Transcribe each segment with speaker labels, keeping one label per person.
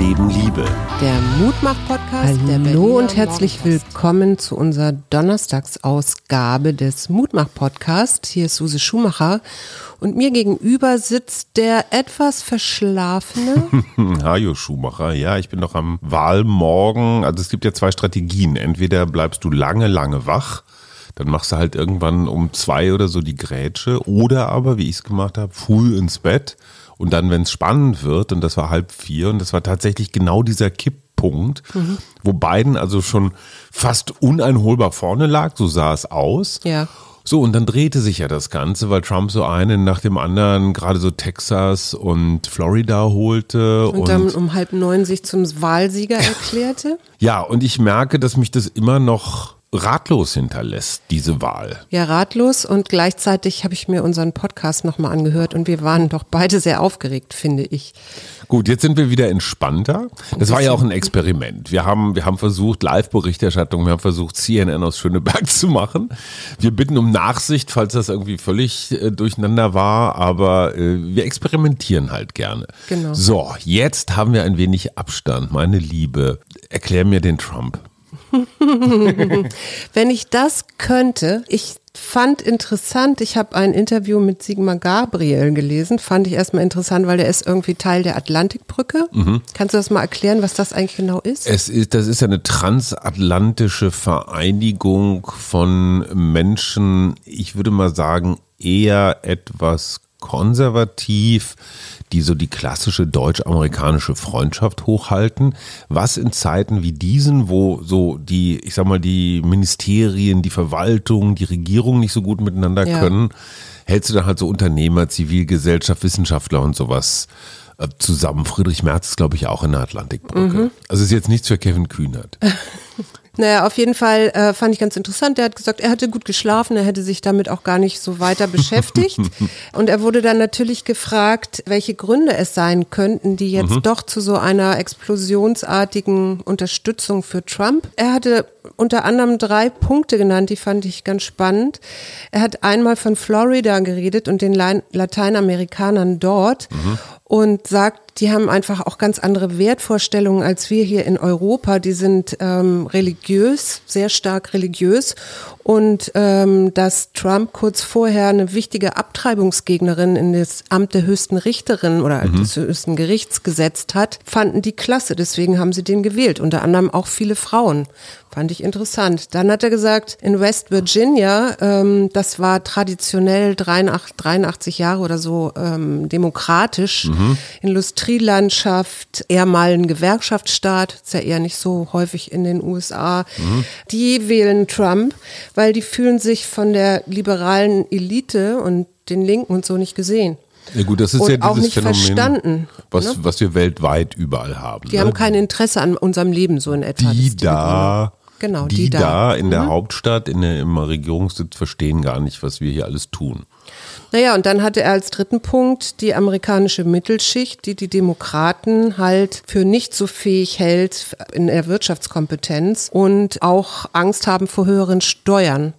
Speaker 1: Leben Liebe.
Speaker 2: Der Mutmach-Podcast. Hallo und herzlich willkommen zu unserer Donnerstagsausgabe des Mutmach-Podcasts. Hier ist Suse Schumacher und mir gegenüber sitzt der etwas verschlafene
Speaker 1: Hajo Schumacher. Ja, ich bin noch am Wahlmorgen. Also es gibt ja zwei Strategien. Entweder bleibst du lange, lange wach dann machst du halt irgendwann um zwei oder so die Grätsche oder aber, wie ich es gemacht habe, früh ins Bett und dann, wenn es spannend wird, und das war halb vier, und das war tatsächlich genau dieser Kipppunkt, mhm. wo Biden also schon fast uneinholbar vorne lag, so sah es aus.
Speaker 2: Ja.
Speaker 1: So, und dann drehte sich ja das Ganze, weil Trump so einen nach dem anderen, gerade so Texas und Florida holte.
Speaker 2: Und, und dann um halb neun sich zum Wahlsieger erklärte.
Speaker 1: Ja, und ich merke, dass mich das immer noch ratlos hinterlässt, diese Wahl.
Speaker 2: Ja, ratlos und gleichzeitig habe ich mir unseren Podcast nochmal angehört und wir waren doch beide sehr aufgeregt, finde ich.
Speaker 1: Gut, jetzt sind wir wieder entspannter. Das war ja auch ein Experiment. Wir haben, wir haben versucht, Live-Berichterstattung, wir haben versucht, CNN aus Schöneberg zu machen. Wir bitten um Nachsicht, falls das irgendwie völlig äh, durcheinander war, aber äh, wir experimentieren halt gerne.
Speaker 2: Genau.
Speaker 1: So, jetzt haben wir ein wenig Abstand, meine Liebe. Erklär mir den Trump.
Speaker 2: Wenn ich das könnte, ich fand interessant, ich habe ein Interview mit Sigmar Gabriel gelesen, fand ich erstmal interessant, weil der ist irgendwie Teil der Atlantikbrücke. Mhm. Kannst du das mal erklären, was das eigentlich genau ist?
Speaker 1: Es ist, das ist eine transatlantische Vereinigung von Menschen, ich würde mal sagen, eher etwas konservativ, die so die klassische deutsch-amerikanische Freundschaft hochhalten, was in Zeiten wie diesen, wo so die, ich sag mal, die Ministerien, die Verwaltung, die Regierung nicht so gut miteinander ja. können, hältst du dann halt so Unternehmer, Zivilgesellschaft, Wissenschaftler und sowas äh, zusammen. Friedrich Merz ist, glaube ich, auch in der Atlantikbrücke. Mhm. Also ist jetzt nichts für Kevin Kühnert.
Speaker 2: Naja, auf jeden Fall äh, fand ich ganz interessant. Er hat gesagt, er hatte gut geschlafen, er hätte sich damit auch gar nicht so weiter beschäftigt. Und er wurde dann natürlich gefragt, welche Gründe es sein könnten, die jetzt mhm. doch zu so einer explosionsartigen Unterstützung für Trump. Er hatte unter anderem drei Punkte genannt, die fand ich ganz spannend. Er hat einmal von Florida geredet und den Lateinamerikanern dort. Mhm und sagt, die haben einfach auch ganz andere Wertvorstellungen als wir hier in Europa. Die sind ähm, religiös, sehr stark religiös. Und ähm, dass Trump kurz vorher eine wichtige Abtreibungsgegnerin in das Amt der höchsten Richterin oder mhm. des höchsten Gerichts gesetzt hat, fanden die klasse. Deswegen haben sie den gewählt. Unter anderem auch viele Frauen. Fand ich interessant. Dann hat er gesagt, in West Virginia, ähm, das war traditionell 83, 83 Jahre oder so ähm, demokratisch. Mhm. Industrielandschaft, eher mal ein Gewerkschaftsstaat, ist ja eher nicht so häufig in den USA. Mhm. Die wählen Trump, weil die fühlen sich von der liberalen Elite und den Linken und so nicht gesehen.
Speaker 1: Ja gut, das ist
Speaker 2: und
Speaker 1: ja dieses
Speaker 2: auch nicht
Speaker 1: Phänomen,
Speaker 2: verstanden,
Speaker 1: was, ne? was wir weltweit überall haben.
Speaker 2: Die ne? haben kein Interesse an unserem Leben so in etwa.
Speaker 1: Die da
Speaker 2: Genau,
Speaker 1: die, die da. da. in der mhm. Hauptstadt, in der, im Regierungssitz verstehen gar nicht, was wir hier alles tun.
Speaker 2: Naja, und dann hatte er als dritten Punkt die amerikanische Mittelschicht, die die Demokraten halt für nicht so fähig hält in der Wirtschaftskompetenz und auch Angst haben vor höheren Steuern.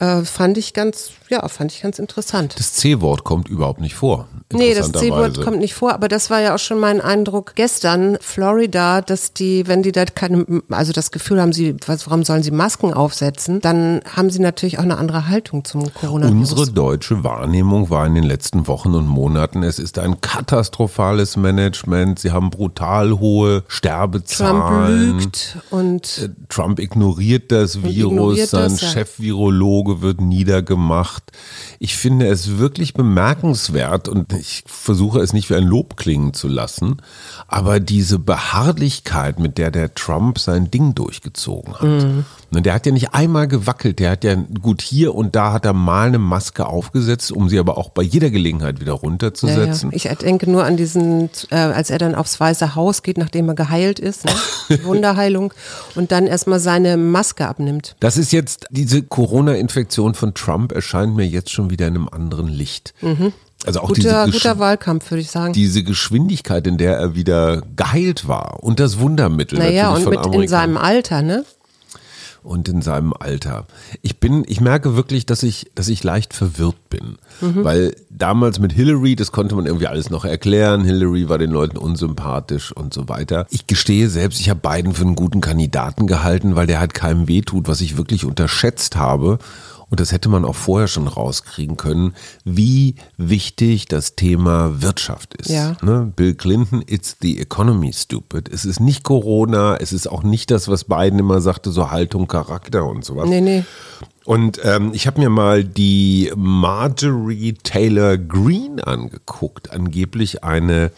Speaker 2: Äh, fand ich ganz, ja, fand ich ganz interessant.
Speaker 1: Das C-Wort kommt überhaupt nicht vor.
Speaker 2: Nee, das C-Wort kommt nicht vor, aber das war ja auch schon mein Eindruck gestern, Florida, dass die, wenn die da keine, also das Gefühl haben, sie, was, warum sollen sie Masken aufsetzen, dann haben sie natürlich auch eine andere Haltung zum Coronavirus.
Speaker 1: Unsere deutsche Wahrnehmung war in den letzten Wochen und Monaten, es ist ein katastrophales Management, sie haben brutal hohe Sterbezahlen.
Speaker 2: Trump lügt und
Speaker 1: äh, Trump ignoriert das Virus, ignoriert sein. Chef-Virologe wird niedergemacht. Ich finde es wirklich bemerkenswert und ich versuche es nicht wie ein Lob klingen zu lassen, aber diese Beharrlichkeit, mit der der Trump sein Ding durchgezogen hat. Mhm. Und der hat ja nicht einmal gewackelt, der hat ja gut hier und da hat er mal eine Maske aufgesetzt, um sie aber auch bei jeder Gelegenheit wieder runterzusetzen.
Speaker 2: Ja, ja. Ich denke nur an diesen, äh, als er dann aufs Weiße Haus geht, nachdem er geheilt ist, ne? Wunderheilung, und dann erstmal seine Maske abnimmt.
Speaker 1: Das ist jetzt, diese Corona-Infektion von Trump erscheint mir jetzt schon wieder in einem anderen Licht. Mhm. Also auch
Speaker 2: guter,
Speaker 1: diese
Speaker 2: guter Wahlkampf, würde ich sagen.
Speaker 1: Diese Geschwindigkeit, in der er wieder geheilt war und das Wundermittel
Speaker 2: naja, natürlich und mit in seinem Alter, ne?
Speaker 1: Und in seinem Alter. Ich bin, ich merke wirklich, dass ich, dass ich leicht verwirrt bin. Mhm. Weil damals mit Hillary, das konnte man irgendwie alles noch erklären. Hillary war den Leuten unsympathisch und so weiter. Ich gestehe selbst, ich habe Biden für einen guten Kandidaten gehalten, weil der halt keinem wehtut, was ich wirklich unterschätzt habe und das hätte man auch vorher schon rauskriegen können, wie wichtig das Thema Wirtschaft ist. Ja. Ne? Bill Clinton, it's the economy stupid. Es ist nicht Corona, es ist auch nicht das, was Biden immer sagte, so Haltung, Charakter und sowas. Nee, nee. Und ähm, ich habe mir mal die Marjorie Taylor Greene angeguckt, angeblich eine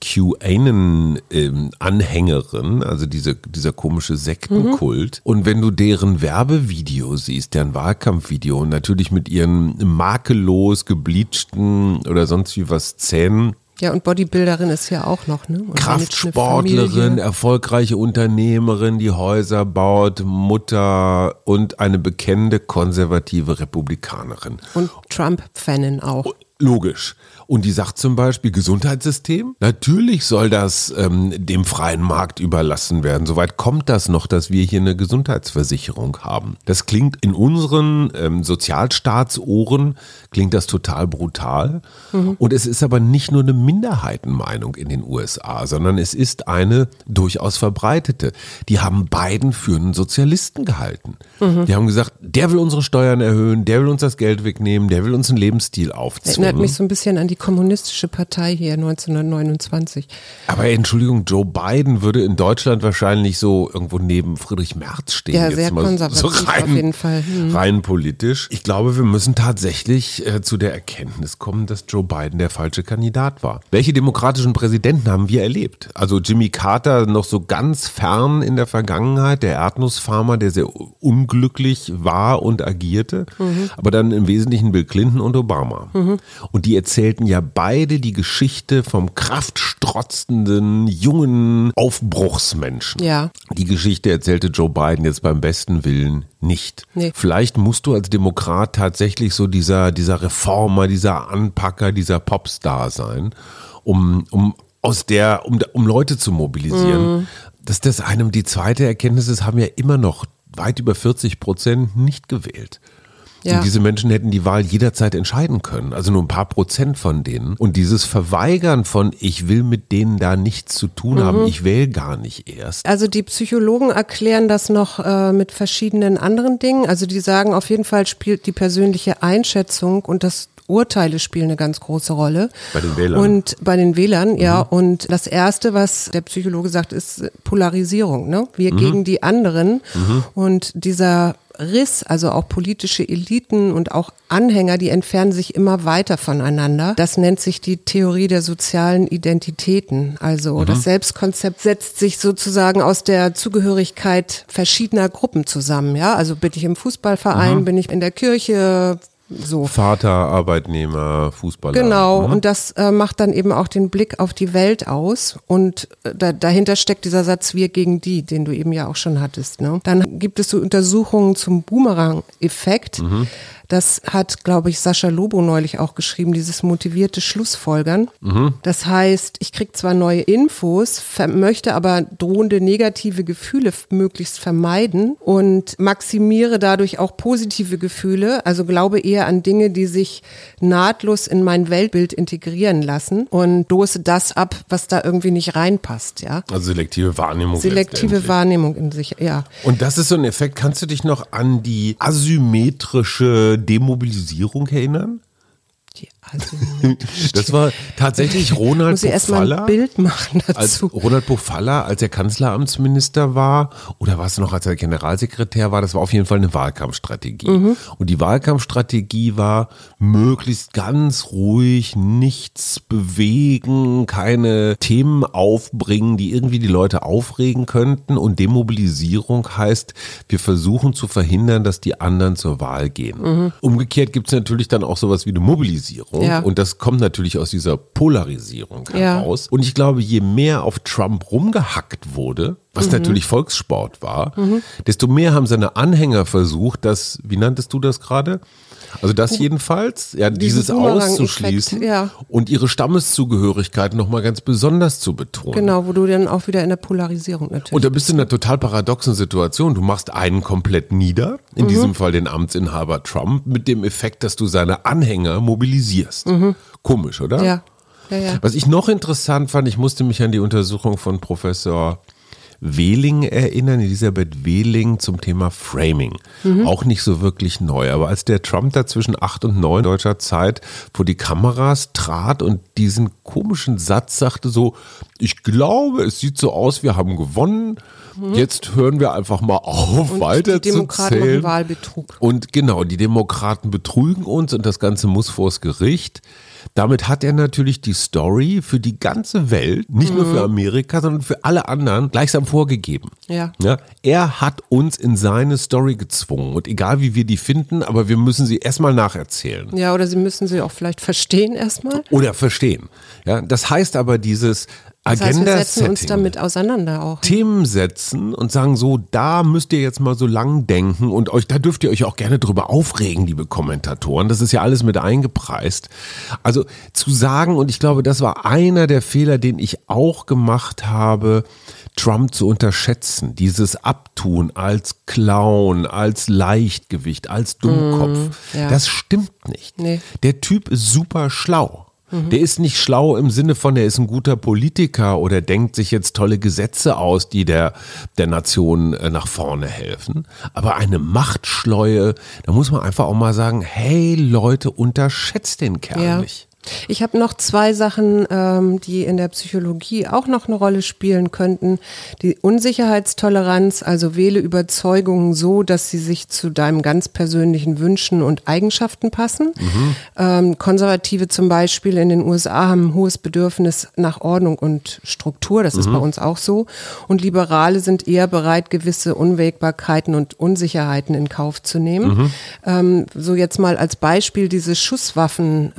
Speaker 1: QAnon-Anhängerin, also diese, dieser komische Sektenkult. Mhm. Und wenn du deren Werbevideo siehst, deren Wahlkampfvideo, natürlich mit ihren makellos gebleachten oder sonst wie was Zähnen,
Speaker 2: ja, und Bodybuilderin ist ja auch noch, ne? Und
Speaker 1: Kraftsportlerin, erfolgreiche Unternehmerin, die Häuser baut, Mutter und eine bekennende konservative Republikanerin.
Speaker 2: Und Trump-Fanin auch.
Speaker 1: Logisch. Und die sagt zum Beispiel Gesundheitssystem. Natürlich soll das ähm, dem freien Markt überlassen werden. Soweit kommt das noch, dass wir hier eine Gesundheitsversicherung haben. Das klingt in unseren ähm, Sozialstaatsohren klingt das total brutal. Mhm. Und es ist aber nicht nur eine Minderheitenmeinung in den USA, sondern es ist eine durchaus verbreitete. Die haben Biden für einen Sozialisten gehalten. Mhm. Die haben gesagt, der will unsere Steuern erhöhen, der will uns das Geld wegnehmen, der will uns einen Lebensstil aufzwingen.
Speaker 2: Erinnert mich so ein bisschen an die kommunistische Partei hier 1929.
Speaker 1: Aber Entschuldigung, Joe Biden würde in Deutschland wahrscheinlich so irgendwo neben Friedrich Merz stehen.
Speaker 2: Ja, sehr konservativ so rein, auf jeden Fall.
Speaker 1: Hm. Rein politisch. Ich glaube, wir müssen tatsächlich äh, zu der Erkenntnis kommen, dass Joe Biden der falsche Kandidat war. Welche demokratischen Präsidenten haben wir erlebt? Also Jimmy Carter noch so ganz fern in der Vergangenheit, der Erdnussfarmer, der sehr unglücklich war und agierte, mhm. aber dann im Wesentlichen Bill Clinton und Obama. Mhm. Und die erzählten ja beide die Geschichte vom kraftstrotzenden, jungen Aufbruchsmenschen. Ja. Die Geschichte erzählte Joe Biden jetzt beim besten Willen nicht. Nee. Vielleicht musst du als Demokrat tatsächlich so dieser, dieser Reformer, dieser Anpacker, dieser Popstar sein, um, um aus der, um, um Leute zu mobilisieren. Mhm. Dass das einem die zweite Erkenntnis ist, haben ja immer noch weit über 40 Prozent nicht gewählt. Ja. Und diese Menschen hätten die Wahl jederzeit entscheiden können. Also nur ein paar Prozent von denen. Und dieses Verweigern von, ich will mit denen da nichts zu tun mhm. haben, ich wähle gar nicht erst.
Speaker 2: Also die Psychologen erklären das noch äh, mit verschiedenen anderen Dingen. Also die sagen, auf jeden Fall spielt die persönliche Einschätzung und das Urteile spielen eine ganz große Rolle.
Speaker 1: Bei den Wählern.
Speaker 2: Und bei den Wählern, mhm. ja. Und das erste, was der Psychologe sagt, ist Polarisierung, ne? Wir mhm. gegen die anderen. Mhm. Und dieser Riss, also auch politische Eliten und auch Anhänger, die entfernen sich immer weiter voneinander. Das nennt sich die Theorie der sozialen Identitäten. Also mhm. das Selbstkonzept setzt sich sozusagen aus der Zugehörigkeit verschiedener Gruppen zusammen. Ja, also bin ich im Fußballverein, mhm. bin ich in der Kirche, so.
Speaker 1: Vater, Arbeitnehmer, Fußballer.
Speaker 2: Genau, mhm. und das äh, macht dann eben auch den Blick auf die Welt aus. Und äh, da, dahinter steckt dieser Satz wir gegen die, den du eben ja auch schon hattest. Ne? Dann gibt es so Untersuchungen zum Boomerang-Effekt. Mhm. Das hat, glaube ich, Sascha Lobo neulich auch geschrieben, dieses motivierte Schlussfolgern. Mhm. Das heißt, ich kriege zwar neue Infos, möchte aber drohende negative Gefühle möglichst vermeiden und maximiere dadurch auch positive Gefühle, also glaube eher an Dinge, die sich nahtlos in mein Weltbild integrieren lassen und dose das ab, was da irgendwie nicht reinpasst, ja.
Speaker 1: Also selektive Wahrnehmung.
Speaker 2: Selektive Wahrnehmung in sich, ja.
Speaker 1: Und das ist so ein Effekt, kannst du dich noch an die asymmetrische Demobilisierung erinnern?
Speaker 2: Die
Speaker 1: das war tatsächlich Ronald Muss
Speaker 2: ich Pofalla. ein Bild machen dazu.
Speaker 1: Als Ronald Pofalla, als er Kanzleramtsminister war, oder was noch, als er Generalsekretär war, das war auf jeden Fall eine Wahlkampfstrategie. Mhm. Und die Wahlkampfstrategie war, möglichst ganz ruhig, nichts bewegen, keine Themen aufbringen, die irgendwie die Leute aufregen könnten. Und Demobilisierung heißt, wir versuchen zu verhindern, dass die anderen zur Wahl gehen. Mhm. Umgekehrt gibt es natürlich dann auch sowas wie eine Mobilisierung. Polarisierung. Ja. Und das kommt natürlich aus dieser Polarisierung heraus. Ja. Und ich glaube, je mehr auf Trump rumgehackt wurde, was natürlich Volkssport war, desto mehr haben seine Anhänger versucht, das, wie nanntest du das gerade? Also das jedenfalls, ja, dieses auszuschließen
Speaker 2: ja.
Speaker 1: und ihre Stammeszugehörigkeit nochmal ganz besonders zu betonen.
Speaker 2: Genau, wo du dann auch wieder in der Polarisierung natürlich.
Speaker 1: Und da bist du in einer total paradoxen Situation. Du machst einen komplett nieder, in diesem Fall den Amtsinhaber Trump, mit dem Effekt, dass du seine Anhänger mobilisierst. Komisch, oder?
Speaker 2: ja, ja, ja.
Speaker 1: Was ich noch interessant fand, ich musste mich an die Untersuchung von Professor Wehling erinnern, Elisabeth Wehling zum Thema Framing. Auch nicht so wirklich neu, aber als der Trump da zwischen acht und neun deutscher Zeit vor die Kameras trat und diesen komischen Satz sagte so, ich glaube, es sieht so aus, wir haben gewonnen. Jetzt hören wir einfach mal auf,
Speaker 2: Und
Speaker 1: weiter
Speaker 2: die Demokraten
Speaker 1: zu zählen.
Speaker 2: Wahlbetrug.
Speaker 1: Und genau, die Demokraten betrügen uns und das Ganze muss vors Gericht. Damit hat er natürlich die Story für die ganze Welt, nicht nur für Amerika, sondern für alle anderen gleichsam vorgegeben.
Speaker 2: Ja.
Speaker 1: Ja, er hat uns in seine Story gezwungen und egal wie wir die finden, aber wir müssen sie erstmal nacherzählen
Speaker 2: Ja, oder sie müssen sie auch vielleicht verstehen erstmal.
Speaker 1: oder verstehen. Ja, das heißt aber dieses
Speaker 2: Das heißt, wir setzen uns
Speaker 1: Agenda-Setting.
Speaker 2: damit auseinander auch.
Speaker 1: Themen setzen und sagen so, da müsst ihr jetzt mal so lang denken und euch, da dürft ihr euch auch gerne drüber aufregen, liebe Kommentatoren. Das ist ja alles mit eingepreist. Also zu sagen, und ich glaube, das war einer der Fehler, den ich auch gemacht habe, Trump zu unterschätzen, dieses Abtun als Clown, als Leichtgewicht, als Dummkopf.
Speaker 2: ja.
Speaker 1: Das stimmt nicht.
Speaker 2: Nee.
Speaker 1: Der Typ ist super schlau. Der ist nicht schlau im Sinne von, er ist ein guter Politiker oder denkt sich jetzt tolle Gesetze aus, die der, der Nation äh, nach vorne helfen. Aber eine Machtschleue, da muss man einfach auch mal sagen, hey Leute, unterschätzt den Kerl
Speaker 2: Ja.
Speaker 1: nicht.
Speaker 2: Ich habe noch zwei Sachen, ähm, die in der Psychologie auch noch eine Rolle spielen könnten. Die Unsicherheitstoleranz, also wähle Überzeugungen so, dass sie sich zu deinem ganz persönlichen Wünschen und Eigenschaften passen. Ähm, Konservative zum Beispiel in den USA haben ein hohes Bedürfnis nach Ordnung und Struktur. Das ist bei uns auch so. Und Liberale sind eher bereit, gewisse Unwägbarkeiten und Unsicherheiten in Kauf zu nehmen. Ähm, so jetzt mal als Beispiel diese Schusswaffen.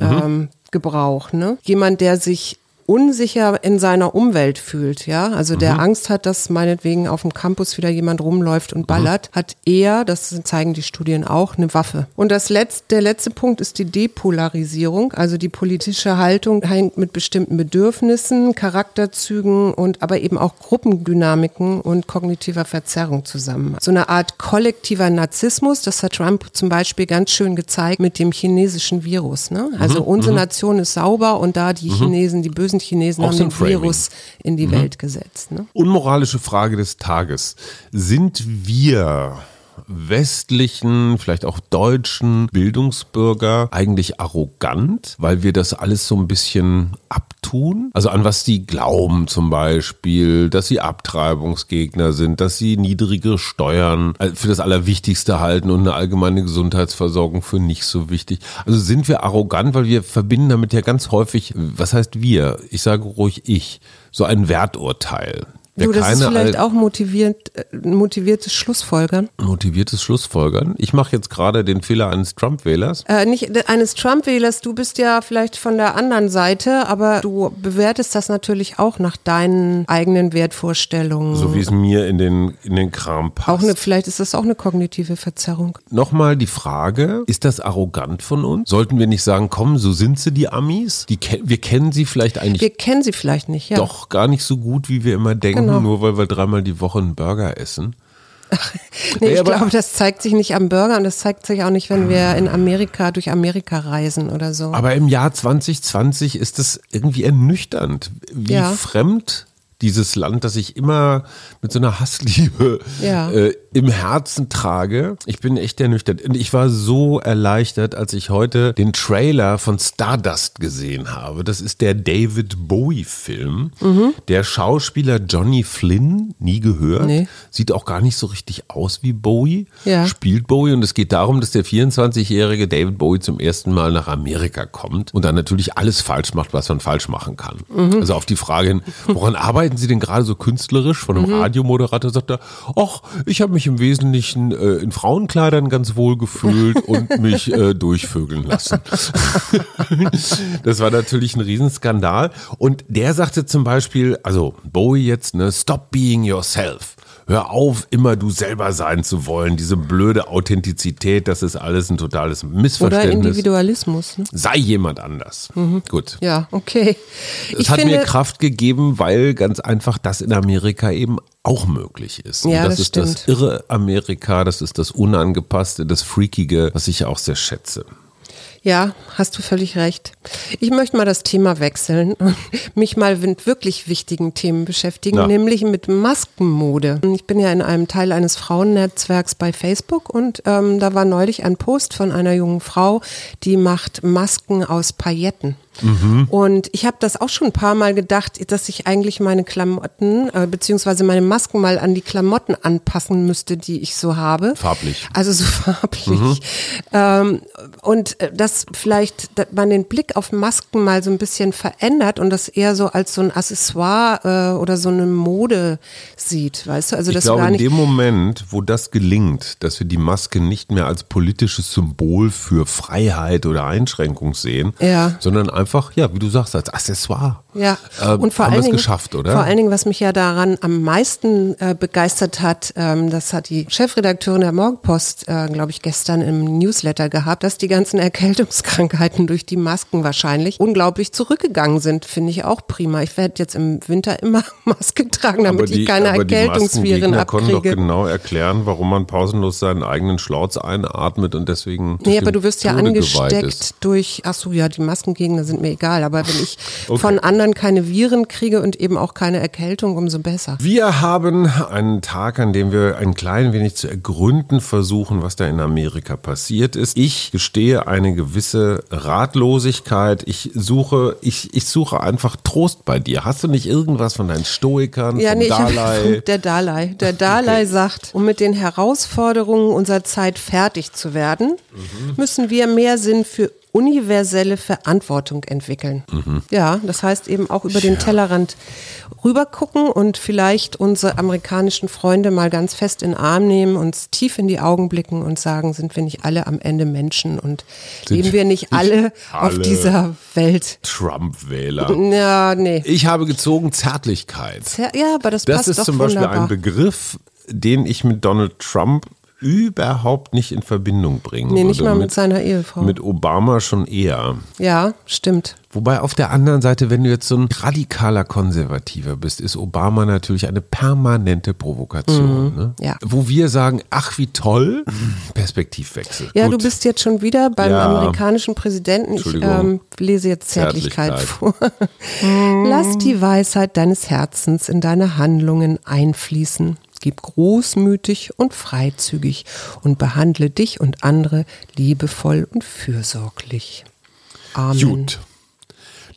Speaker 2: Gebrauch. Ne? Jemand, der sich unsicher in seiner Umwelt fühlt, ja, also der Angst hat, dass meinetwegen auf dem Campus wieder jemand rumläuft und ballert, hat eher, das zeigen die Studien auch, eine Waffe. Und das letzte, der letzte Punkt ist die Depolarisierung, also die politische Haltung hängt mit bestimmten Bedürfnissen, Charakterzügen und aber eben auch Gruppendynamiken und kognitiver Verzerrung zusammen. So eine Art kollektiver Narzissmus, das hat Trump zum Beispiel ganz schön gezeigt mit dem chinesischen Virus. Ne? Also
Speaker 1: Mhm,
Speaker 2: unsere Nation ist sauber und da die Chinesen, die bösen Chinesen
Speaker 1: Auch
Speaker 2: haben den
Speaker 1: Framing. Mhm.
Speaker 2: Virus in die Welt gesetzt. Ne?
Speaker 1: Unmoralische Frage des Tages. Sind wir westlichen, vielleicht auch deutschen Bildungsbürger eigentlich arrogant, weil wir das alles so ein bisschen abtun? Also an was die glauben zum Beispiel, dass sie Abtreibungsgegner sind, dass sie niedrige Steuern für das Allerwichtigste halten und eine allgemeine Gesundheitsversorgung für nicht so wichtig. Also sind wir arrogant, weil wir verbinden damit ja ganz häufig, was heißt wir? Ich sage ruhig ich, so ein Werturteil.
Speaker 2: Du, das ist vielleicht auch motivierend, äh, motiviertes Schlussfolgern.
Speaker 1: motiviertes Schlussfolgern. Ich mache jetzt gerade den Fehler eines Trump-Wählers.
Speaker 2: Äh, nicht de- eines Trump-Wählers, du bist ja vielleicht von der anderen Seite, aber du bewertest das natürlich auch nach deinen eigenen Wertvorstellungen.
Speaker 1: So wie es mir in den, in den Kram passt.
Speaker 2: auch eine, vielleicht ist das auch eine kognitive Verzerrung.
Speaker 1: Nochmal die Frage, ist das arrogant von uns? Sollten wir nicht sagen, komm, so sind sie die Amis? Die, wir kennen sie vielleicht eigentlich
Speaker 2: Wir kennen sie vielleicht nicht, ja.
Speaker 1: doch gar nicht so gut, wie wir immer denken,
Speaker 2: Genau.
Speaker 1: Nur weil wir dreimal die Woche einen Burger essen.
Speaker 2: Nee,
Speaker 1: Nee,
Speaker 2: ich glaube, das zeigt sich nicht am Burger und das zeigt sich auch nicht, wenn wir in Amerika durch Amerika reisen oder so.
Speaker 1: Aber im Jahr 2020 ist es irgendwie ernüchternd, wie
Speaker 2: Ja.
Speaker 1: fremd dieses Land, das ich immer mit so einer Hassliebe
Speaker 2: Ja.
Speaker 1: äh, im Herzen trage. Ich bin echt ernüchtert. Und ich war so erleichtert, als ich heute den Trailer von Stardust gesehen habe. Das ist der David Bowie-Film. Der Schauspieler Johnny Flynn, nie gehört,
Speaker 2: Nee.
Speaker 1: sieht auch gar nicht so richtig aus wie Bowie,
Speaker 2: Ja.
Speaker 1: spielt Bowie und es geht darum, dass der 24-jährige David Bowie zum ersten Mal nach Amerika kommt und dann natürlich alles falsch macht, was man falsch machen kann. Also auf die Frage hin, woran arbeiten Sie denn gerade so künstlerisch? Von einem Radiomoderator sagt er, ach, ich habe mich mich im Wesentlichen äh, in Frauenkleidern ganz wohl gefühlt und mich äh, durchvögeln lassen. das war natürlich ein Riesenskandal. Und der sagte zum Beispiel, also Bowie jetzt, ne, stop being yourself. Hör auf, immer du selber sein zu wollen. Diese blöde Authentizität, das ist alles ein totales Missverständnis.
Speaker 2: Oder Individualismus. Ne?
Speaker 1: Sei jemand anders. Mhm. Gut.
Speaker 2: Ja, okay.
Speaker 1: Es ich hat finde, mir Kraft gegeben, weil ganz einfach das in Amerika eben auch möglich ist.
Speaker 2: Ja, das,
Speaker 1: das ist
Speaker 2: stimmt.
Speaker 1: das irre Amerika, das ist das Unangepasste, das Freakige, was ich auch sehr schätze.
Speaker 2: Ja, hast du völlig recht. Ich möchte mal das Thema wechseln und mich mal mit wirklich wichtigen Themen beschäftigen,
Speaker 1: Ja.
Speaker 2: nämlich mit Maskenmode. Ich bin ja in einem Teil eines Frauennetzwerks bei Facebook und ähm, da war neulich ein Post von einer jungen Frau, die macht Masken aus Pailletten. Und ich habe das auch schon ein paar Mal gedacht, dass ich eigentlich meine Klamotten äh, beziehungsweise meine Masken mal an die Klamotten anpassen müsste, die ich so habe.
Speaker 1: Farblich.
Speaker 2: Also so farblich. Ähm, und äh, dass vielleicht dass man den Blick auf Masken mal so ein bisschen verändert und das eher so als so ein Accessoire äh, oder so eine Mode sieht, weißt du? Also
Speaker 1: Ich
Speaker 2: das
Speaker 1: glaube,
Speaker 2: gar
Speaker 1: in
Speaker 2: nicht.
Speaker 1: dem Moment, wo das gelingt, dass wir die Maske nicht mehr als politisches Symbol für Freiheit oder Einschränkung sehen,
Speaker 2: Ja.
Speaker 1: sondern einfach, ja, wie du sagst, als Accessoire.
Speaker 2: Ja,
Speaker 1: Ähm,
Speaker 2: und vor
Speaker 1: haben
Speaker 2: allen
Speaker 1: es
Speaker 2: Dingen,
Speaker 1: geschafft, oder?
Speaker 2: Vor allen Dingen, was mich ja daran am meisten äh, begeistert hat, ähm, das hat die Chefredakteurin der Morgenpost, äh, glaube ich, gestern im Newsletter gehabt, dass die ganzen Erkältungskrankheiten durch die Masken wahrscheinlich unglaublich zurückgegangen sind, finde ich auch prima. Ich werde jetzt im Winter immer Maske tragen, damit ich keine
Speaker 1: aber die
Speaker 2: Erkältungsviren
Speaker 1: Maskengegner konnten doch
Speaker 2: abkriege.
Speaker 1: genau erklären, warum man pausenlos seinen eigenen Schlauz einatmet und deswegen.
Speaker 2: Nee, aber du wirst ja angesteckt durch, ach so, ja, die Maskengegner sind mir egal, aber wenn ich
Speaker 1: Okay.
Speaker 2: von anderen keine Viren kriege und eben auch keine Erkältung, umso besser.
Speaker 1: Wir haben einen Tag, an dem wir ein klein wenig zu ergründen versuchen, was da in Amerika passiert ist. Ich gestehe eine gewisse Ratlosigkeit. Ich suche, ich, ich suche einfach Trost bei dir. Hast du nicht irgendwas von deinen Stoikern,
Speaker 2: Ja, nee,
Speaker 1: Dalai?
Speaker 2: der Dalai. Der Dalai sagt, um mit den Herausforderungen unserer Zeit fertig zu werden,
Speaker 1: Mhm.
Speaker 2: müssen wir mehr Sinn für universelle Verantwortung entwickeln.
Speaker 1: Mhm.
Speaker 2: Ja, das heißt eben auch über den Tellerrand rübergucken und vielleicht unsere amerikanischen Freunde mal ganz fest in den Arm nehmen, uns tief in die Augen blicken und sagen, sind wir nicht alle am Ende Menschen und
Speaker 1: Sind
Speaker 2: leben wir nicht alle auf
Speaker 1: alle-
Speaker 2: dieser Welt?
Speaker 1: Trump-Wähler.
Speaker 2: Ja, nee.
Speaker 1: Ich habe gezogen Zärtlichkeit.
Speaker 2: Ja, aber das,
Speaker 1: Das
Speaker 2: passt
Speaker 1: ist
Speaker 2: doch
Speaker 1: zum Beispiel
Speaker 2: wunderbar.
Speaker 1: ein Begriff, den ich mit Donald Trump überhaupt nicht in Verbindung bringen
Speaker 2: Nee, nicht mal mit seiner Ehefrau.
Speaker 1: Mit Obama schon eher.
Speaker 2: Ja, stimmt.
Speaker 1: Wobei auf der anderen Seite, wenn du jetzt so ein radikaler Konservativer bist, ist Obama natürlich eine permanente Provokation. Ne?
Speaker 2: Mhm. ja.
Speaker 1: Wo wir sagen, ach wie toll, Perspektivwechsel.
Speaker 2: Ja,
Speaker 1: Gut.
Speaker 2: du bist jetzt schon wieder beim
Speaker 1: Ja.
Speaker 2: amerikanischen Präsidenten. Ich ähm, lese jetzt Zärtlichkeit,
Speaker 1: Zärtlichkeit.
Speaker 2: vor. Lass die Weisheit deines Herzens in deine Handlungen einfließen. Gib großmütig und freizügig und behandle dich und andere liebevoll und fürsorglich. Amen.
Speaker 1: Gut.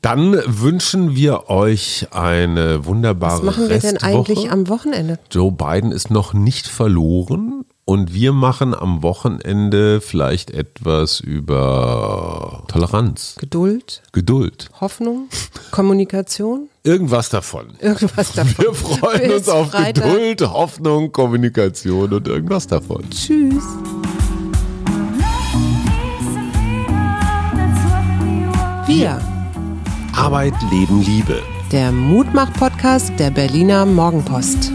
Speaker 1: Dann wünschen wir euch eine wunderbare
Speaker 2: Was machen wir denn
Speaker 1: Restwoche.
Speaker 2: eigentlich am Wochenende?
Speaker 1: Joe Biden ist noch nicht verloren und wir machen am Wochenende vielleicht etwas über Toleranz,
Speaker 2: Geduld,
Speaker 1: Geduld,
Speaker 2: Hoffnung, Kommunikation,
Speaker 1: irgendwas davon.
Speaker 2: irgendwas davon.
Speaker 1: Wir freuen
Speaker 2: Bis
Speaker 1: uns auf
Speaker 2: Freitag.
Speaker 1: Geduld, Hoffnung, Kommunikation und irgendwas davon.
Speaker 2: Tschüss. Wir,
Speaker 1: Arbeit, Leben, Liebe.
Speaker 2: der Mutmach-Podcast der Berliner Morgenpost.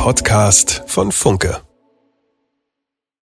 Speaker 3: Podcast von Funke.